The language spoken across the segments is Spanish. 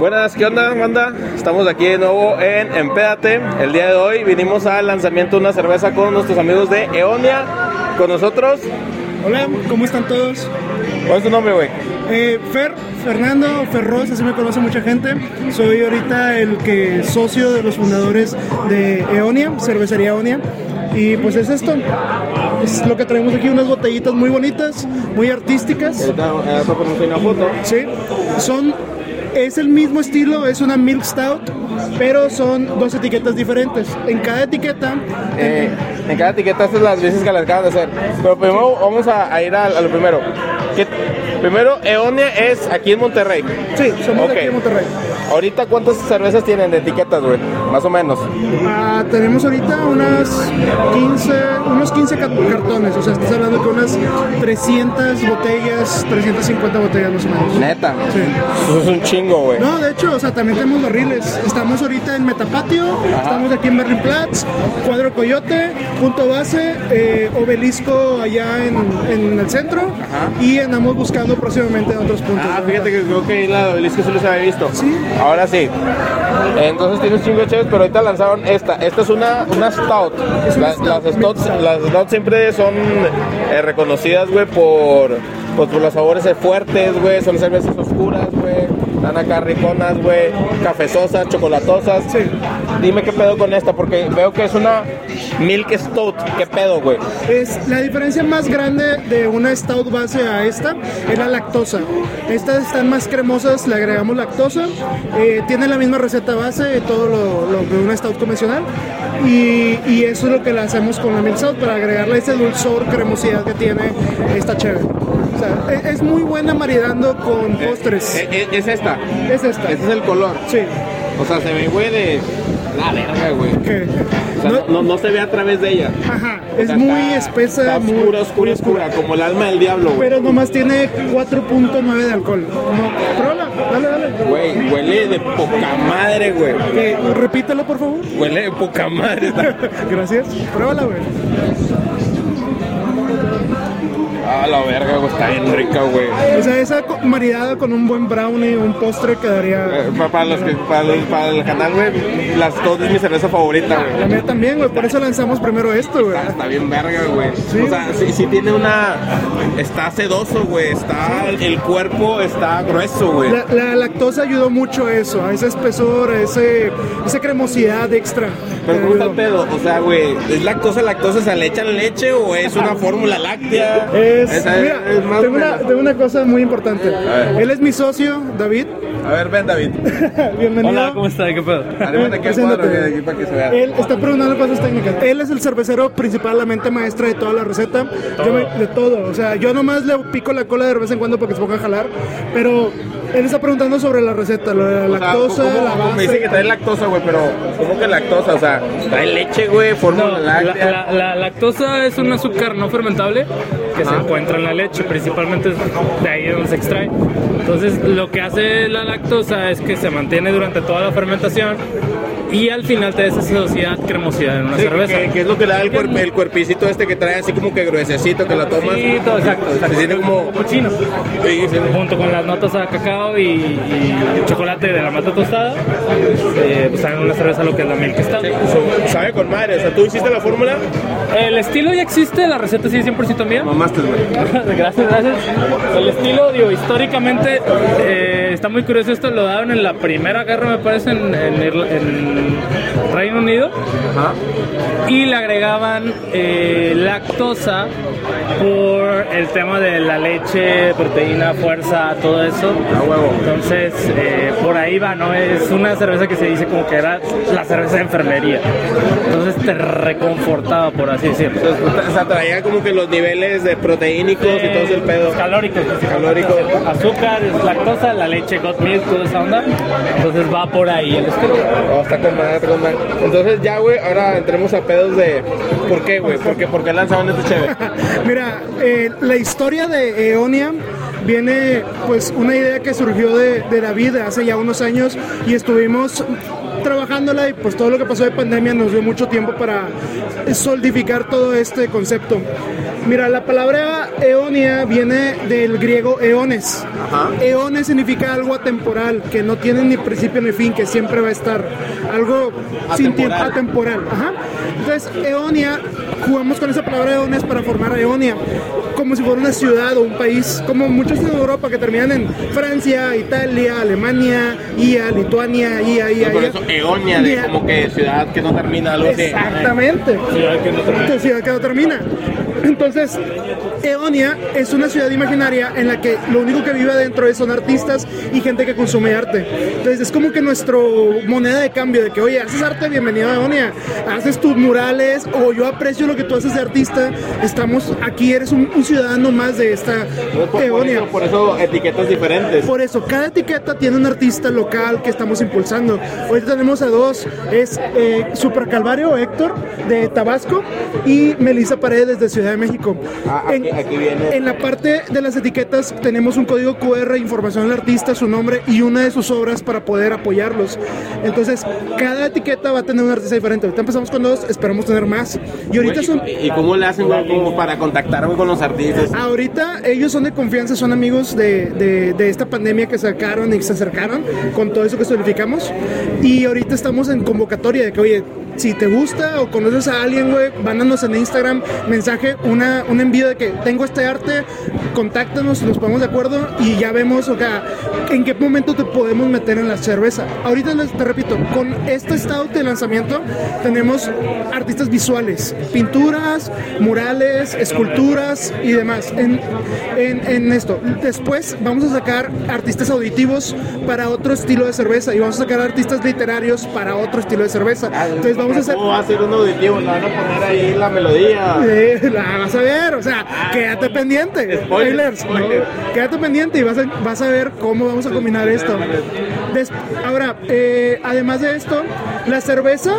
Buenas, ¿qué onda, banda? Estamos aquí de nuevo en Empédate. El día de hoy vinimos al lanzamiento de una cerveza con nuestros amigos de Eonia. Con nosotros, Hola, ¿cómo están todos? ¿cuál es tu nombre, güey? Eh, Fer, Fernando Ferroz, así me conoce mucha gente. Soy ahorita el que socio de los fundadores de Eonia, cervecería Eonia. Y pues es esto. Es lo que traemos aquí, unas botellitas muy bonitas, muy artísticas. Ahorita eh, una foto. Sí, son. Es el mismo estilo, es una Milk Stout, pero son dos etiquetas diferentes. En cada etiqueta, Eh, en cada etiqueta estas las veces que las acaban de hacer. Pero primero vamos a, a ir a, a lo primero. ¿Qué- primero, Eonia es aquí en Monterrey. sí, somos de aquí de Monterrey. Ahorita, ¿cuántas cervezas tienen de etiquetas, güey? Más o menos. Ah, tenemos ahorita unas 15, unos 15 ca- cartones, o sea, estás hablando que unas 300 botellas, 350 botellas más o menos. Neta. Sí. Eso es un chingo, güey. No, de hecho, o sea, también tenemos barriles. Estamos ahorita en Metapatio, estamos aquí en Berlinplatz, Cuadro Coyote, Punto Base, eh, Obelisco allá en, en el centro y andamos buscando próximamente en otros puntos. Ah, fíjate que creo que la obelisco sí los había visto. Sí. Ahora sí. Entonces tienes chingo de chéves, pero ahorita lanzaron esta. Esta es una, una stout. La- las, stouts, stout. las stouts siempre son eh, reconocidas, güey, por, pues, por los sabores fuertes, güey. Son cervezas oscuras, güey. Están acá riconas, güey. Cafezosas, chocolatosas. Sí. Dime qué pedo con esta, porque veo que es una milk stout. ¿Qué pedo, güey? Es la diferencia más grande de una stout base a esta es la lactosa. Estas están más cremosas, le agregamos lactosa. eh, tiene la misma receta base, todo lo, lo de una stout convencional. Y, y eso es lo que le hacemos con la milk stout para agregarle ese dulzor, cremosidad que tiene esta chévere. O sea, e- es, muy buena maridando con postres. Eh, eh, es esta. Es esta. Ese es el color. Sí. O sea, se ve, güey, de la verga, güey. O sea, no- no, no se ve a través de ella. Ajá, O es sea, muy está- espesa, Está muy oscura, oscura, oscura, como el alma del diablo, güey. pero nomás tiene 4.9 de alcohol. Como, pruébala, dale, dale. Güey, huele de poca madre, güey. Eh, repítelo, por favor. Huele de poca madre. Gracias. Pruébala, güey. Ah, la verga, güey, está bien rica, güey. O sea, esa maridada con un buen brownie, un postre quedaría. Eh, pa- Para, los que, para, los- para el canal, güey, las dos es mi cerveza favorita, La güey. mía también, güey. Por eso lanzamos primero esto, güey. Está bien verga, güey. Sí. O sea, sí, sí tiene una... Está sedoso, güey. Está... El cuerpo está grueso, güey. La, la lactosa ayudó mucho a eso, a ese espesor, a ese, esa cremosidad extra. Pero que ¿cómo está el ayudó. pedo? O sea, güey, ¿es lactosa, lactosa? ¿O sea, le echan leche o es una fórmula láctea? Es, Esa mira, es más tengo, una, tengo una cosa muy importante. ver. Él es mi socio, David. A ver, ven, David. Bienvenido. Hola, ¿cómo está? ¿Qué pedo? Arrímate aquí Preséntate. cuadro, aquí para que se vea. Él está preguntando cosas técnicas. Él es el cervecero principal, la mente maestra de toda la receta. Yo me- de todo. O sea, yo nomás le pico la cola de vez en cuando porque se ponga a jalar. Pero él está preguntando sobre la receta, lo de la lactosa, ¿cómo- la cómo base. me dice que trae lactosa, güey, pero ¿cómo que lactosa? O sea, trae leche, güey, fórmula No, la, láctea. la- la lactosa es un azúcar no fermentable que se encuentra en la leche, principalmente de ahí donde se extrae. Entonces, lo que hace la lactosa es que se mantiene durante toda la fermentación y al final te da esa sedosidad, cremosidad en una Sí, cerveza. que, que es lo que le da el, cuerp- el cuerpicito este que trae así como que gruesecito que la tomas. Sí, todo, exacto, exacto. Se siente como... Cochino. Sí, sí. Junto con las notas a cacao y, y chocolate de la mata tostada, eh, pues saben una cerveza lo que es la milk stout. So- Sabe con madre, o sea, ¿tú hiciste la fórmula? El estilo ya existe, la receta sí es 100% mía. Mamaste, güey. gracias, gracias. El estilo, digo, históricamente eh, está muy curioso esto, lo daban en la primera guerra, me parece, en, en Irla- en Reino Unido. Ajá. Y le agregaban eh, lactosa por el tema de la leche, proteína, fuerza, todo eso. A huevo. Entonces, eh, por ahí va, ¿no? Es una cerveza que se dice como que era la cerveza de enfermería. Entonces te reconfortaba, por así decirlo. Entonces, o sea, traía como que los niveles de proteínicos y todo ese pedo. Calóricos, pues, Calóricos. Azúcar, lactosa, la leche, got milk, toda esa onda. Entonces va por ahí el estilo. Oh, está con madre, está con madre. Entonces ya, güey, ahora entremos a pedos de... ¿Por qué, güey? ¿Por qué, ¿Por qué lanzaron este chévere? Mira, eh, la historia de Eonia viene pues una idea que surgió de, de David hace ya unos años y estuvimos trabajándola y pues todo lo que pasó de pandemia nos dio mucho tiempo para solidificar todo este concepto. Mira, la palabra eonia viene del griego eones. Ajá. Eones significa algo atemporal, que no tiene ni principio ni fin, que siempre va a estar. Algo sin tiempo, atemporal. Ajá. Entonces, eonia, jugamos con esa palabra eones para formar eonia, como si fuera una ciudad o un país, como muchos en Europa que terminan en Francia, Italia, Alemania, IA, Lituania, IA, IA. Por IA. eso Eonia, de como que ciudad que no termina, algo así. Exactamente. Ciudad que no termina. Ciudad que no termina. Entonces, Eonia es una ciudad imaginaria en la que lo único que vive adentro es- son artistas y gente que consume arte. Entonces, es como que nuestro moneda de cambio de que, oye, haces arte, bienvenido a Eonia. Haces tus murales o yo aprecio lo que tú haces de artista. Estamos aquí, eres un, un ciudadano más de esta Por, por eso, por eso etiquetas diferentes. Por eso, cada etiqueta tiene un artista local que estamos impulsando. Ahorita tenemos a dos, es eh, Super Calvario Héctor de Tabasco y Melissa Paredes de Ciudad de México. Ah, aquí- aquí viene. en la parte de las etiquetas tenemos un código QR, información del artista, su nombre y una de sus obras para poder apoyarlos. Entonces, cada etiqueta va a tener un artista diferente. Ahorita empezamos con dos, esperamos tener más. Y ahorita son... ¿Y, cómo le hacen como para contactar con los artistas? Ahorita ellos son de confianza, son amigos de, de- de esta pandemia que sacaron y se acercaron con todo eso que solidificamos. Y ahorita estamos en convocatoria de que, oye, si te gusta o conoces a alguien, güey, mándanos en Instagram mensaje, una, un envío de que tengo este arte, contáctanos, nos ponemos de acuerdo y ya vemos, o sea, en qué momento te podemos meter en la cerveza. Ahorita les, te repito, con este estado de lanzamiento tenemos artistas visuales, pinturas, murales, esculturas y demás en, en, en esto. Después vamos a sacar artistas auditivos para otro estilo de cerveza y vamos a sacar artistas literarios para otro estilo de cerveza. Entonces vamos a hacer... ¿Cómo va a ser un auditivo? Le van a poner ahí la melodía. La vas a ver, o sea, quédate pendiente. Spoiler, Spoilers, spoiler. ¿no? Quédate pendiente y vas a, vas a ver cómo vamos a combinar esto. Des- ahora, eh, además de esto, la cerveza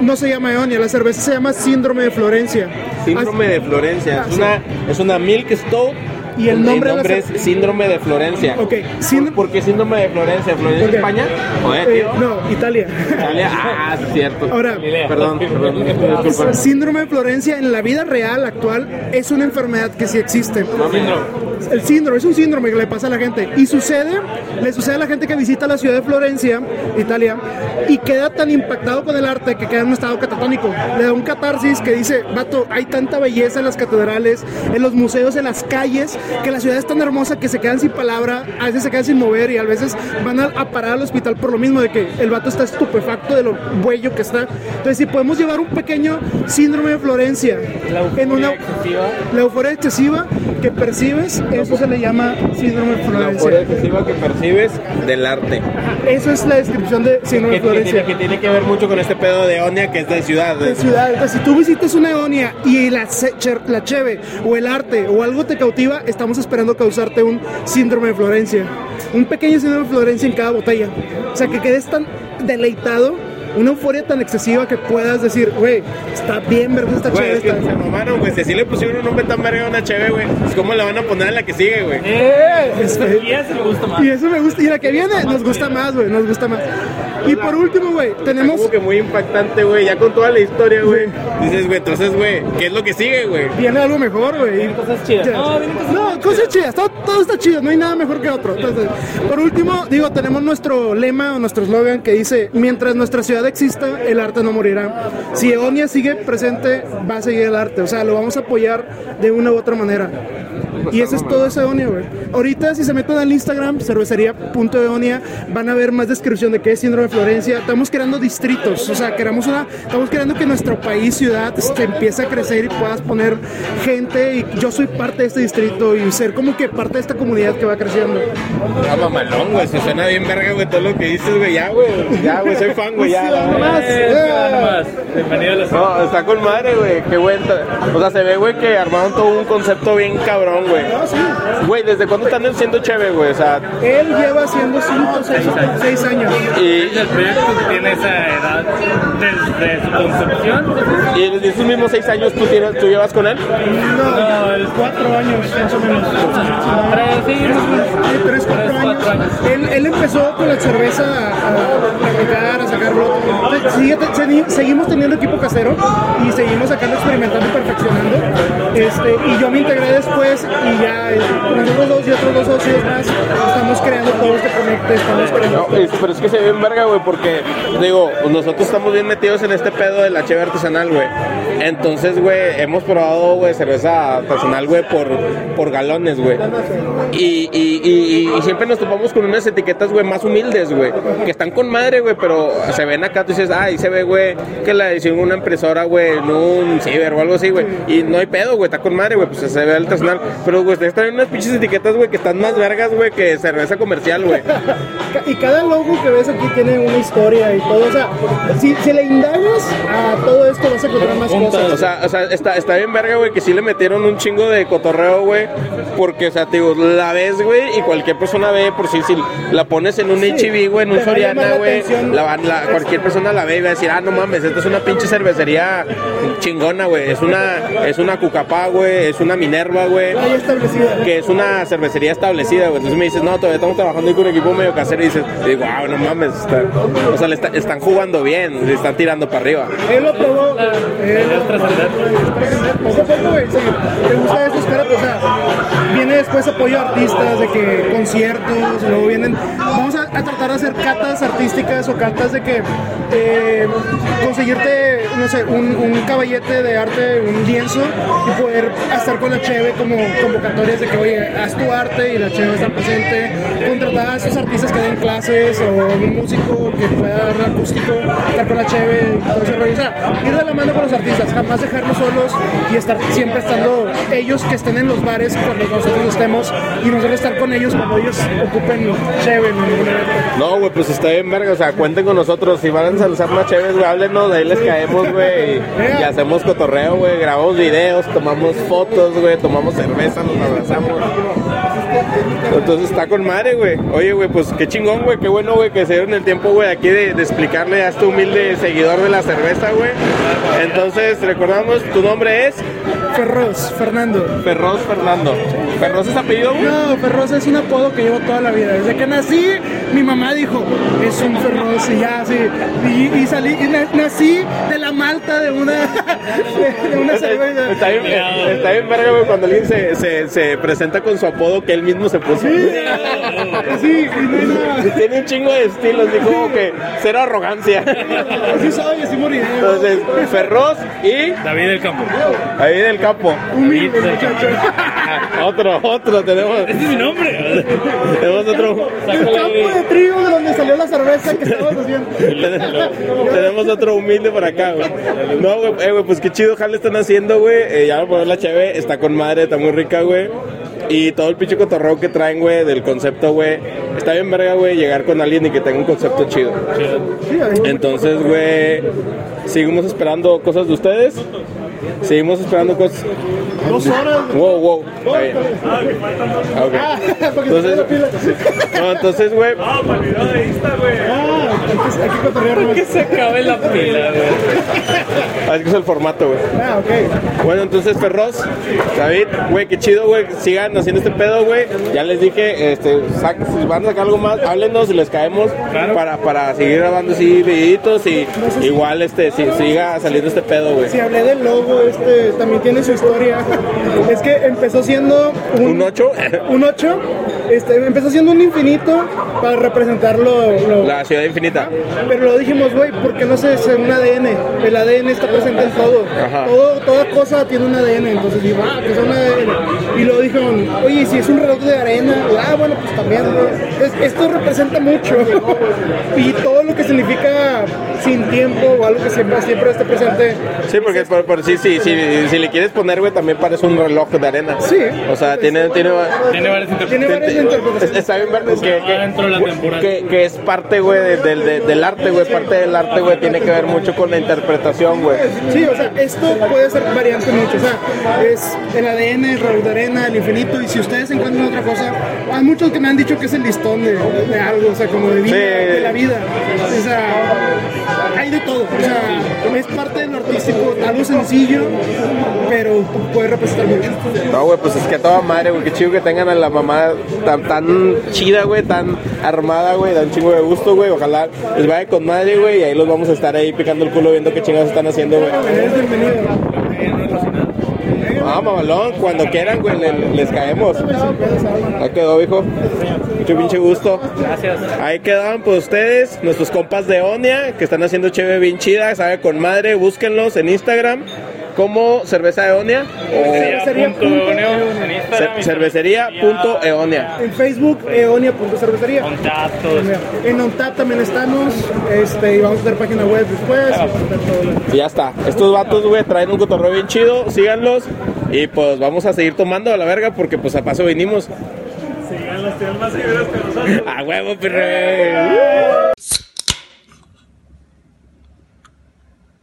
no se llama Eonia, la cerveza se llama Síndrome de Florencia. Síndrome de Florencia. Ah, Es sí. una, es una Milk Stout. Y el nombre de la es cer- Síndrome de Florencia. Ok, síndrome- ¿Por qué Síndrome de Florencia? ¿Florencia Ok. España? Joder, Eh, tío. no, Italia. Italia. Ah, cierto. Ahora, Perdón, perdón. Disculpa. síndrome de Florencia en la vida real actual es una enfermedad que sí existe. El síndrome, es un síndrome que le pasa a la gente. Y sucede, le sucede a la gente que visita la ciudad de Florencia, Italia, y queda tan impactado con el arte que queda en un estado catatónico. Le da un catarsis que dice, vato, hay tanta belleza en las catedrales, en los museos, en las calles, que la ciudad es tan hermosa que se quedan sin palabra, a veces se quedan sin mover y a veces van a, a parar al hospital por lo mismo de que el vato está estupefacto de lo buello que está. Entonces, si podemos llevar un pequeño síndrome de Florencia en una excesiva. la euforia excesiva que percibes, eso se le llama síndrome de La excesiva que percibes del arte. Eso es la descripción de síndrome de que que tiene que ver mucho con este pedo de Onia que es de ciudad. de ciudad. Entonces, si tú visitas una Eonia y la, la cheve o el arte o algo te cautiva, estamos esperando causarte un síndrome de Florencia. Un pequeño síndrome de Florencia en cada botella. O sea, que quedes tan deleitado, una euforia tan excesiva que puedas decir, güey, está bien, ¿verdad? Está Güey, chévere. es que se mamaron, güey. Si así le pusieron un nombre tan verga a una cheve, güey. pues ¿Cómo le van a poner a la que sigue, güey? ¡Eh! Y ese me gusta más. Y eso me gusta. Y la que viene nos gusta más, güey. Nos gusta más. Y por último, güey, tenemos. como que muy impactante, güey. Ya con toda la historia, güey. Dices, güey, entonces, güey, ¿qué es lo que sigue, güey? Viene algo mejor, güey. Cosas chidas. No, vienen cosas No, cosas chidas, todo, todo está chido, no hay nada mejor que otro. Entonces, por último, digo, tenemos nuestro lema o nuestro eslogan que dice, mientras nuestra ciudad exista, el arte no morirá. Si Eonia sigue presente, va a seguir el arte, o sea, lo vamos a apoyar de una u otra manera. Y eso es todo ese Eonia, güey. Ahorita, si se meten al Instagram, cervecería.eonia, van a ver más descripción de qué es síndrome de Florencia. Estamos creando distritos, o sea, queramos una, estamos queriendo que nuestro país, ciudad, este, empiece a crecer y puedas poner gente. Y yo soy parte de este distrito y ser como que parte de esta comunidad que va creciendo. Ah, mamalón, güey. Se suena bien verga, güey, todo lo que dices, güey. Ya, güey. Ya, güey, soy fan, güey. Ya, nomás. verga. Eh, nada más. Bienvenido a la No, está con madre, güey. Qué buen. ta- O sea, se ve, güey, que armaron todo un concepto bien cabrón, güey. Güey. No, sí. Güey, ¿desde cuándo están siendo chévere, güey? O sea, Él lleva haciendo 5 6 años. y, El proyecto tiene esa edad desde su concepción. y en esos mismos seis años tú, tienes, tú llevas con él. No, el 4 años, más o menos. Tres, sí, Sí, tres, cuatro Tres, años. cuatro años. Él, él empezó con la cerveza a, practicar, a sacarlo. Sigue- segui- seguimos teniendo equipo casero y seguimos sacando, experimentando y perfeccionando. Este, y yo me integré después y ya eh, nosotros dos y otros dos socios más estamos creando todo este conecte, estamos creando. No, es- pero es que se ve en verga, güey, porque, digo, nosotros estamos bien metidos en este pedo de la cheve artesanal, güey. Entonces, güey, hemos probado, güey, cerveza artesanal, güey, por, por galones, güey. Y, y, y, y siempre nos topamos con unas etiquetas, güey, más humildes, güey, que están con madre, güey, pero se ven acá, tú dices, ah, ahí se ve, güey, que la edición una impresora, güey, en un ciber o algo así, güey. Y no hay pedo, güey, está con madre, güey, pues se ve artesanal. Pero, güey, ustedes traen unas pinches etiquetas, güey, que están más vergas, güey, que cerveza comercial, güey. Y cada logo que ves aquí tiene una historia y todo. O sea, si, si le indagas a todo esto vas a encontrar más cosas. O sea, o sea está, está bien verga, güey, que sí le metieron un chingo de cotorreo, güey. Porque, o sea, te digo, la ves, güey, y cualquier persona ve, por si, si la pones en un HIV, güey, en un Soriana, güey, la, la- cualquier persona la ve y va a decir, ah, no mames, esta es una pinche cervecería chingona, güey. Es una, es una Cucapá, güey, es una Minerva, güey. Establecida. Que es una cervecería establecida, güey. Entonces me dices, no, todavía estamos trabajando con un equipo medio casero. Y dices, digo, ah, no mames. está- o sea, le está- están jugando bien, le están tirando para arriba. Él lo probó. Él lo probó. Poco a poco, güey. Si te gusta eso, espérate. O sea, viene después apoyo a artistas, de que conciertos, y luego vienen. Vamos a, a tratar de hacer catas artísticas o catas de que eh, conseguirte, no sé, un, un caballete de arte, un lienzo y poder estar con la Cheve como convocatorias de que, oye, haz tu arte y la Cheve está presente. Contratar a esos artistas que den clases o un músico que pueda dar acústico, estar con la Cheve todo ese rollo. O sea, ir de la mano con los artistas, jamás dejarlos solos y estar siempre estando ellos que estén en los bares cuando nosotros estemos y nosotros estar con ellos cuando ellos ocupen Cheve. No, güey, pues está bien, verga. O sea, cuenten con nosotros. Si van a lanzar más chéves, güey, háblenos. Ahí les caemos, güey. Y, y hacemos cotorreo, güey. Grabamos videos, tomamos fotos, güey. Tomamos cerveza, nos abrazamos. Entonces está con madre, güey. Oye, güey, pues qué chingón, güey. Qué bueno, güey, que se dieron el tiempo, güey, aquí de, de explicarle a este humilde seguidor de la cerveza, güey. Entonces, recordamos, tu nombre es Ferroz, Fernando. Ferroz Fernando. ¿Ferroz es apellido, güey? No, Ferroz es un apodo que llevo toda la vida. Desde que nací, mi mamá dijo, es un Ferroz y ya, así. Y, y salí, y na- nací de la malta de una, de, de una cerveza. Está bien, está bien verga, güey, cuando alguien se, se, se presenta con su apodo que él mismo se puso. Sí, y no hay nada. Tiene un chingo de estilo, así como que cero arrogancia. Así soy, así moriré. Entonces, Ferroz y David del Campo. ahí del. Humilde, muchacho. Otro, otro, tenemos, Ese es mi nombre. tenemos otro. Campo de trigo de donde salió la cerveza que estabas haciendo. Tenemos otro humilde por acá, güey. No, güey, eh, güey, pues qué chido jale están haciendo, güey. Eh, ya voy a poner la cheve, está con madre, está muy rica, güey. Y todo el pinche cotorreo que traen, güey, del concepto, güey. Está bien verga, güey, llegar con alguien y que tenga un concepto chido. Entonces, güey, seguimos esperando cosas de ustedes. Seguimos esperando cosas. Dos horas. Wow, wow. Está bien. Ah, ok. Ah, porque Entonces, se la pila. no, entonces, güey, Ah, hay que- hay que cotorrear más. Que se acabe la pila, güey. es que es el formato, güey. Ah, ok. Bueno, entonces Ferroz, David, güey, qué chido, güey, sigan haciendo este pedo, güey. Ya les dije, este, sac- si van a sacar algo más, háblenos y les caemos para, para seguir grabando así videitos y igual, este, si, siga saliendo este pedo, güey. Si hablé del logo, este también tiene su historia. Es que empezó siendo ¿Un 8? un 8, este, empezó siendo un infinito para representar lo, lo- La ciudad infinita. Pero lo dijimos, güey, ¿por qué no se hace un ADN? El ADN está presente en todo. Ajá. todo. Toda cosa tiene un ADN. Entonces digo, ah, que es un ADN. Y luego dijeron, oye, ¿y si es un reloj de arena, ah, bueno, pues también, güey. Esto representa mucho. y todo lo que significa sin tiempo o algo que siempre, siempre esté presente. Sí, porque por, por sí, sí, sí, si le quieres poner, güey, también parece un reloj de arena. Sí. O sea, tiene, tiene, Tiene varias Tiene interpretaciones. varias interpretaciones. Está bien ver que, de que, que es parte, güey, de- del- de- del arte, güey. Parte del arte, güey, tiene que ver mucho con la interpretación, güey. Sí, o sea, esto puede ser variante mucho. O sea, es el ADN, el reloj de arena, el infinito. Y si ustedes encuentran otra cosa, hay muchos que me han dicho que es el listón de, de algo, o sea, como de vida, Sí. de la vida. O sea, hay de todo. O sea, es parte de lo artístico, algo sencillo, pero puede representar mucho. No, güey, pues es que a toda madre, güey. Qué chido que tengan a la mamá tan, tan chida, güey, tan armada, güey. Da un chingo de gusto, güey. Ojalá les vaya con madre, güey. Y ahí los vamos a estar ahí picando el culo viendo qué chingados están haciendo, güey. Ah, mamalón, cuando quieran, güey, le- les caemos. Ahí quedó, hijo. Mucho pinche gusto. Gracias. Ahí quedaban pues ustedes, nuestros compas de Onia, que están haciendo cheve bien chida, sabe con madre, búsquenlos en Instagram como cerveza de Onia o cervecería.eonia. En Facebook, eonia.cervecería. Contactos. En ONTAP también estamos, este, y vamos a hacer página web después. y ya está. Estos vatos, güey, traen un cotorreo bien chido, síganlos y pues vamos a seguir tomando a la verga porque pues a paso vinimos. Sigan los tíos más seguidores que nosotros. A huevo, perro.